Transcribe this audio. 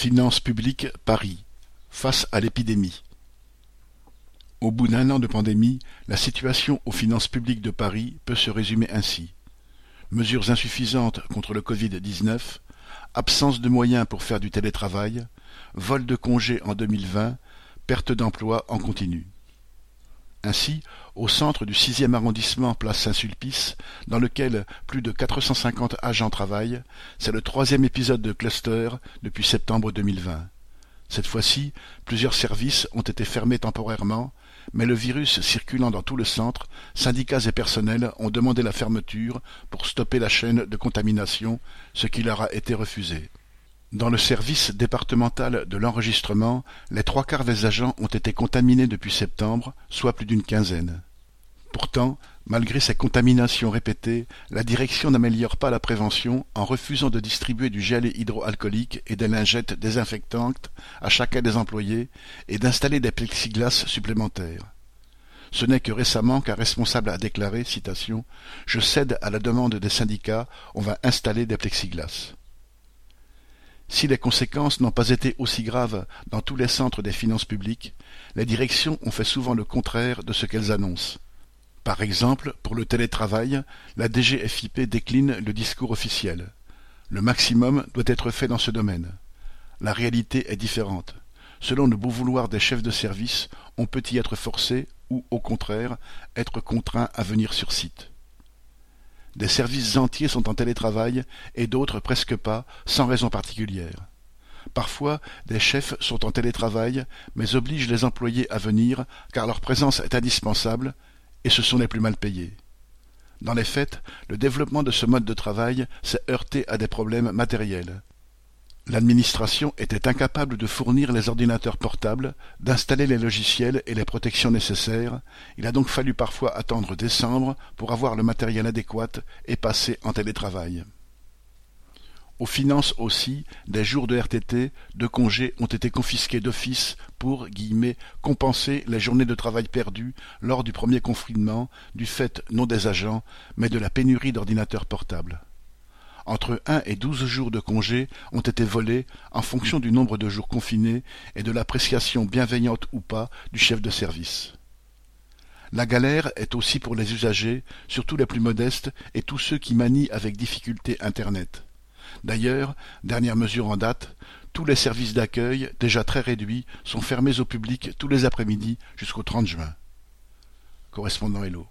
Finances publiques Paris, face à l'épidémie. Au bout d'un an de pandémie, la situation aux finances publiques de Paris peut se résumer ainsi. Mesures insuffisantes contre le Covid-19, absence de moyens pour faire du télétravail, vol de congés en 2020, perte d'emplois en continu. Ainsi, au centre du sixième arrondissement place Saint-Sulpice, dans lequel plus de 450 agents travaillent, c'est le troisième épisode de cluster depuis septembre 2020. Cette fois-ci, plusieurs services ont été fermés temporairement, mais le virus circulant dans tout le centre, syndicats et personnels ont demandé la fermeture pour stopper la chaîne de contamination, ce qui leur a été refusé. Dans le service départemental de l'enregistrement, les trois quarts des agents ont été contaminés depuis septembre, soit plus d'une quinzaine. Pourtant, malgré ces contaminations répétées, la direction n'améliore pas la prévention en refusant de distribuer du gel hydroalcoolique et des lingettes désinfectantes à chacun des employés et d'installer des plexiglas supplémentaires. Ce n'est que récemment qu'un responsable a déclaré, citation, Je cède à la demande des syndicats, on va installer des plexiglas. Si les conséquences n'ont pas été aussi graves dans tous les centres des finances publiques, les directions ont fait souvent le contraire de ce qu'elles annoncent. Par exemple, pour le télétravail, la DGFIP décline le discours officiel. Le maximum doit être fait dans ce domaine. La réalité est différente. Selon le beau vouloir des chefs de service, on peut y être forcé ou, au contraire, être contraint à venir sur site. Des services entiers sont en télétravail et d'autres presque pas, sans raison particulière. Parfois, des chefs sont en télétravail, mais obligent les employés à venir car leur présence est indispensable, et ce sont les plus mal payés. Dans les faits, le développement de ce mode de travail s'est heurté à des problèmes matériels. L'administration était incapable de fournir les ordinateurs portables, d'installer les logiciels et les protections nécessaires, il a donc fallu parfois attendre décembre pour avoir le matériel adéquat et passer en télétravail. Aux finances aussi, des jours de RTT, de congés ont été confisqués d'office pour guillemets, compenser les journées de travail perdues lors du premier confinement du fait non des agents, mais de la pénurie d'ordinateurs portables entre un et douze jours de congé ont été volés en fonction du nombre de jours confinés et de l'appréciation bienveillante ou pas du chef de service. La galère est aussi pour les usagers, surtout les plus modestes et tous ceux qui manient avec difficulté Internet. D'ailleurs, dernière mesure en date, tous les services d'accueil, déjà très réduits, sont fermés au public tous les après-midi jusqu'au 30 juin. Correspondant Hello.